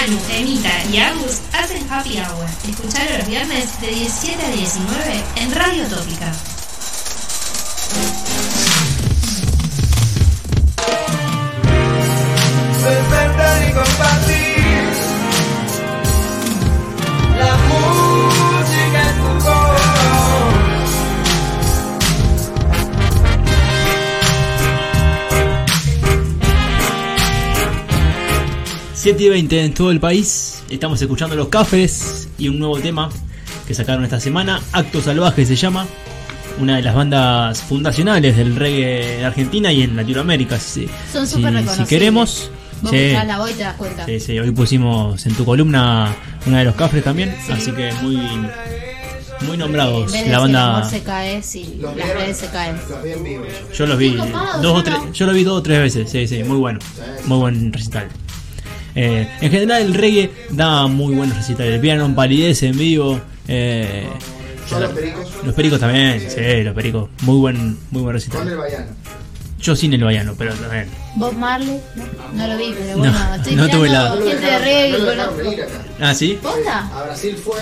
Manu, Emita y Agus hacen Happy Hour. Escuchalo los viernes de 17 a 19 en Radio Tópica. 7 y 20 en todo el país. Estamos escuchando Los Cafres y un nuevo tema que sacaron esta semana. Acto Salvaje se llama. Una de las bandas fundacionales del reggae en Argentina y en Latinoamérica. Si, Son si- súper si reconocibles. queremos. Vos Sí, la voz y te das cuenta. sí, sí, hoy pusimos en tu columna una de los Cafres también. Así que muy, muy nombrados. La banda. se cae, sí, Los las redes se caen. Yo los vi dos o yo tres, yo lo vi dos o tres veces, sí, sí, muy bueno, muy buen recital. Eh, en general el reggae da muy buenos recitales, el piano en palidez en vivo. Eh, ¿Son los pericos? los pericos también, sí, los pericos, muy buen, muy buen Con el recital. Bayano. Yo sin el baiano, pero también. Bob Marley, no, no lo vi, pero bueno, No, estoy no tuve la- gente de reggae conozco. Ah, sí. ¿Posta? A Brasil fue,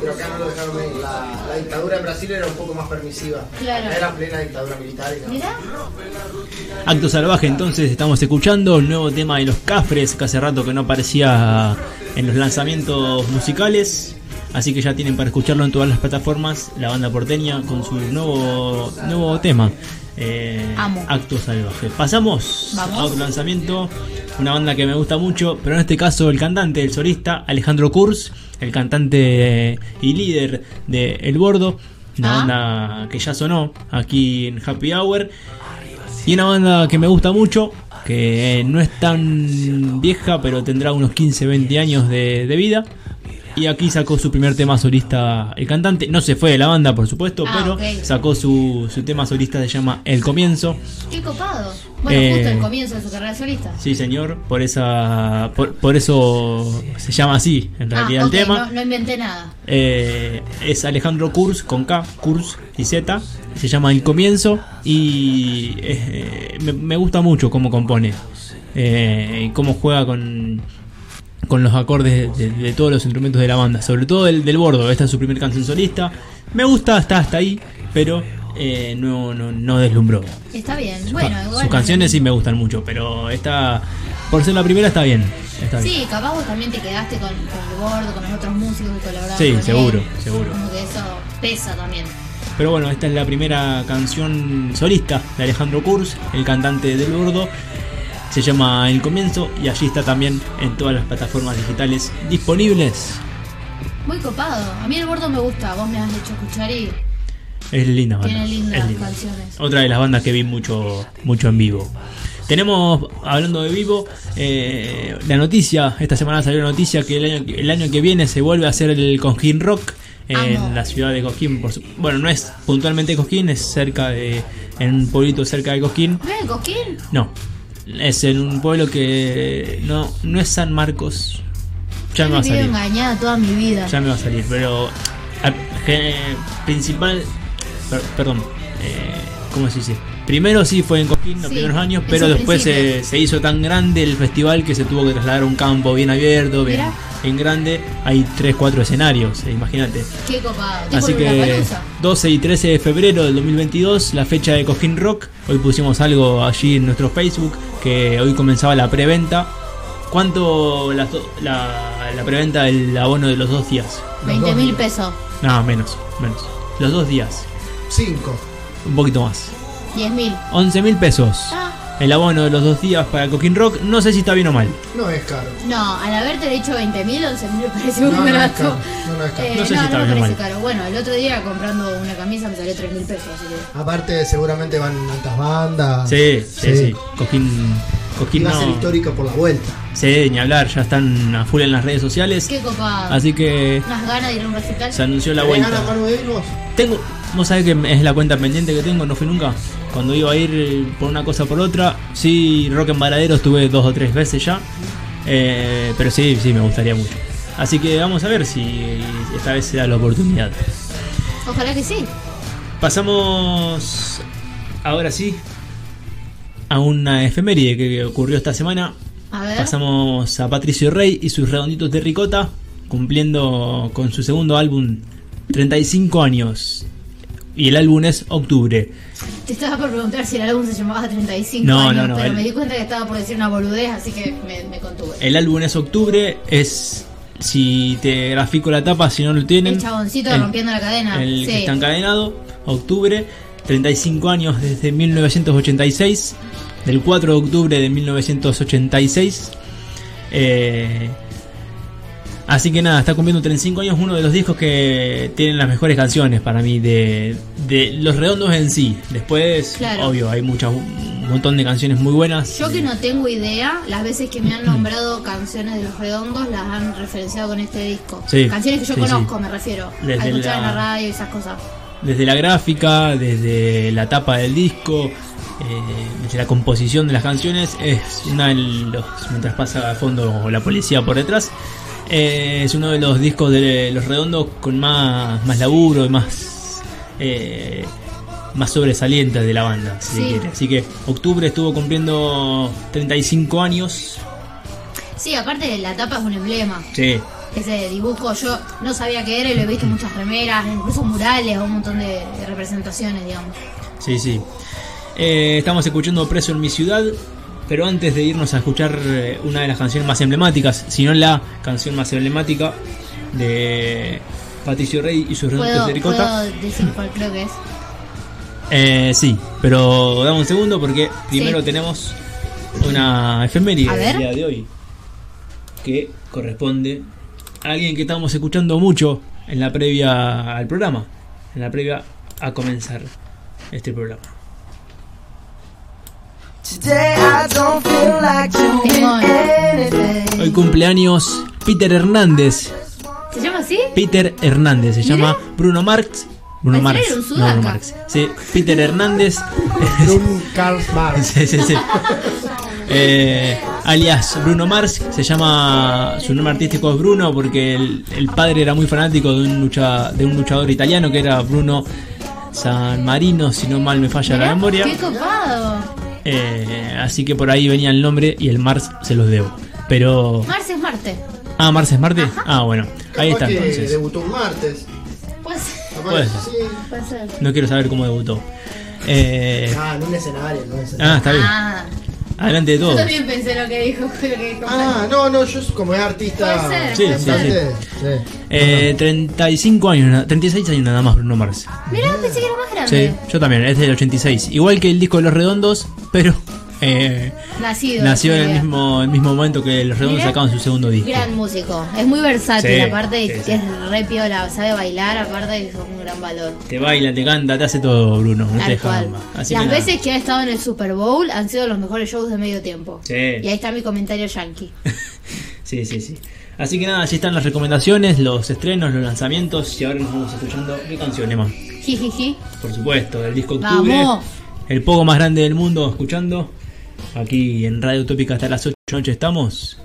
pero acá no lo dejaron venir. La, la dictadura en Brasil era un poco más permisiva. Claro. Era plena dictadura militar y no. Mirá, Acto salvaje, entonces estamos escuchando el nuevo tema de los Cafres, que hace rato que no aparecía en los lanzamientos musicales. Así que ya tienen para escucharlo en todas las plataformas, la banda porteña con su nuevo, nuevo tema. Eh, Amo. Acto salvaje. Pasamos Vamos. a otro lanzamiento, una banda que me gusta mucho, pero en este caso el cantante, el solista, Alejandro Kurz, el cantante y líder de El Bordo, una Ah. banda que ya sonó aquí en Happy Hour. Y una banda que me gusta mucho, que no es tan vieja, pero tendrá unos 15, 20 años de, de vida. Y aquí sacó su primer tema solista el cantante. No se fue de la banda, por supuesto, Ah, pero sacó su, su tema solista, se llama El Comienzo. qué copado. Bueno, Eh, justo el comienzo de su carrera solista. Sí, señor, por esa por, por eso se llama así, en realidad ah, ok, el tema. No, no inventé nada. Eh, es Alejandro Kurz con K, Kurz y Z. Se llama El Comienzo y eh, me, me gusta mucho cómo compone eh, y cómo juega con, con los acordes de, de todos los instrumentos de la banda, sobre todo el del bordo. Esta es su primer canción solista. Me gusta, está hasta ahí, pero eh, no, no, no deslumbró. Está bien. Sus Bueno, igual. sus canciones sí me gustan mucho, pero esta, por ser la primera, está bien. Está bien. Sí, capaz vos también te quedaste con, con el bordo, con los otros músicos que colaboraron. Sí, con seguro, él. seguro. Como que eso pesa también. Pero bueno, esta es la primera canción solista de Alejandro Kurz, el cantante del Bordo. Se llama El Comienzo y allí está también en todas las plataformas digitales disponibles. Muy copado. A mí el bordo me gusta. Vos me has hecho escuchar y Es linda banda. tiene lindas es linda. canciones. Otra de las bandas que vi mucho, mucho en vivo. Tenemos, hablando de vivo, eh, la noticia, esta semana salió la noticia que el año, el año que viene se vuelve a hacer el Cosquín Rock en Amo. la ciudad de Cosquín. Por su- bueno, no es puntualmente Cosquín, es cerca de, en un pueblito cerca de Cosquín. ¿Ves el coquín? No, es en un pueblo que no, no es San Marcos. Ya me va a salir. engañada toda mi vida. Ya me va a salir, pero principal, per- perdón, eh, ¿cómo se dice? Primero sí fue en Coquín los Sí, primeros años, en pero después se, se hizo tan grande el festival que se tuvo que trasladar a un campo bien abierto, bien, bien grande. Hay 3, 4 escenarios, eh, imagínate. Qué copado. Tipo Así que Lollapalooza. 12 y 13 de febrero del 2022, la fecha de Cojín Rock. Hoy pusimos algo allí en nuestro Facebook, que hoy comenzaba la preventa. ¿Cuánto la, la, la preventa del abono de los dos días? 20 mil pesos. No, menos, menos. Los dos días, Cinco. un poquito más. 10 mil. 11 mil pesos. Ah, El abono de los dos días para Coquín Rock. No sé si está bien o mal. No es caro. no, al haberte dicho 20 mil, 11 mil me parece muy No, no es barato. caro. No, no es caro. Eh, No sé si no, está no bien me o parece mal. caro. Bueno, el otro día comprando una camisa me salió 3 mil pesos, así que. Aparte, seguramente van altas bandas. Sí, sí, sí. Coquín, Y Coquín va a ser no. histórico por la vuelta. Sí, ni hablar. Ya están a full en las redes sociales. Qué copado. Así que Unas ganas de ir a un recital. se anunció la ¿Tenés vuelta. ganas, Manu, de ir vos? Tengo, vos sabés que es la cuenta pendiente que tengo, no fui nunca. Cuando iba a ir eh, por una cosa o por otra, sí, Rock en Varadero estuve dos o tres veces ya. Eh, pero sí, sí, me gustaría mucho. Así que vamos a ver si esta vez se da la oportunidad. Ojalá que sí. Pasamos ahora sí a una efeméride que ocurrió esta semana. A ver. Pasamos a Patricio Rey y sus redonditos de ricota, cumpliendo con su segundo álbum 35 años. Y el álbum es Octubre. Te estaba por preguntar si el álbum se llamaba 35 No, años, no, no, pero el- me di cuenta que estaba por decir una boludez, así que me, me contuve. El álbum es Octubre, es. Si te grafico la tapa, si no lo tienen. El chaboncito rompiendo la cadena, El sí. que está encadenado, Octubre, 35 años desde 1986, del 4 de octubre de 1986. Eh, así que nada, está cumpliendo 35 años, uno de los discos que tienen las mejores canciones para mí, de, de los redondos en sí. Después, Claro. obvio, hay muchas, un montón de canciones muy buenas. Yo que no tengo idea, las veces que me han nombrado canciones de los redondos las han referenciado con este disco. Sí, canciones que yo sí, conozco, sí. me refiero. Desde a escuchar en la- la radio y esas cosas. desde la gráfica, desde la tapa del disco, eh, desde la composición de las canciones, es una de los, mientras pasa a fondo la policía por detrás, eh, es uno de los discos de Los Redondos con más, más laburo y más, eh, más sobresalientes de la banda, si Sí. quiere. Así que octubre estuvo cumpliendo 35 años. Sí, aparte la tapa es un emblema. Sí, Ese dibujo yo no sabía qué era y lo he visto en muchas remeras, incluso murales, un montón de, de representaciones, digamos. Sí, sí. Eh, estamos escuchando Preso en mi ciudad, pero antes de irnos a escuchar eh, una de las canciones más emblemáticas, si no la canción más emblemática de Patricio Rey y sus redondos ¿Puedo, de ricota. ¿Puedo decir cuál creo que es? Eh, sí, pero dame un segundo porque primero Sí. tenemos una efeméride del día de hoy que corresponde a alguien que estamos escuchando mucho en la previa al programa, en la previa a comenzar este programa. Hoy cumpleaños Peter Hernández. ¿Se llama así? Peter Hernández, se Mira. llama Bruno Marx. Bruno Marx. no. Bruno Marx. Sí, Peter Hernández. Brun Karl Marx. sí, sí, sí. Eh, alias Bruno Mars, se llama su nombre artístico es Bruno porque el, el padre era muy fanático de un lucha, de un luchador italiano que era Bruno San Marino, si no mal me falla la memoria. ¡Qué copado! Eh, así que por ahí venía el nombre y el Mars se los debo. Pero Mars es Marte. ah, Mars es Marte. Ah, bueno, ahí está que entonces. debutó un martes. Puede ser. Capaz Puede ser. sí. Puede ser. No quiero saber cómo debutó. Eh, Ah, en un escenario, escenario. ah, está bien. Ah, Adelante de yo todo. también pensé lo que dijo. Lo que dijo Ah, no, no, yo como es artista. Puede ser, Sí, puede sí, cantante, sí. Eh, 35 años, na- 36 años nada más Bruno Mars. Mirá, pensé que era más Sí, grande. yo también, es del 86. Igual que el disco de Los Redondos, pero eh, Nacido. nació en el mismo, el mismo momento que Los Redondos sacaban su segundo disco. Gran músico. Es muy versátil, Sí, aparte sí, sí. es re piola. Sabe bailar, aparte es un gran valor. Te baila, te canta, te hace todo, Bruno. No te deja. Así Las que nada. veces que ha estado en el Super Bowl han sido los mejores shows de medio tiempo. Sí. Y ahí está mi comentario yankee. Sí, sí, sí. Así que nada, allí están las recomendaciones, los estrenos, los lanzamientos. Y ahora nos vamos escuchando qué canción, Emma. Jijiji. Por supuesto, del disco Octubre. Vamos. El poco más grande del mundo escuchando. Aquí en Radio Utópica hasta las 8 de la noche estamos.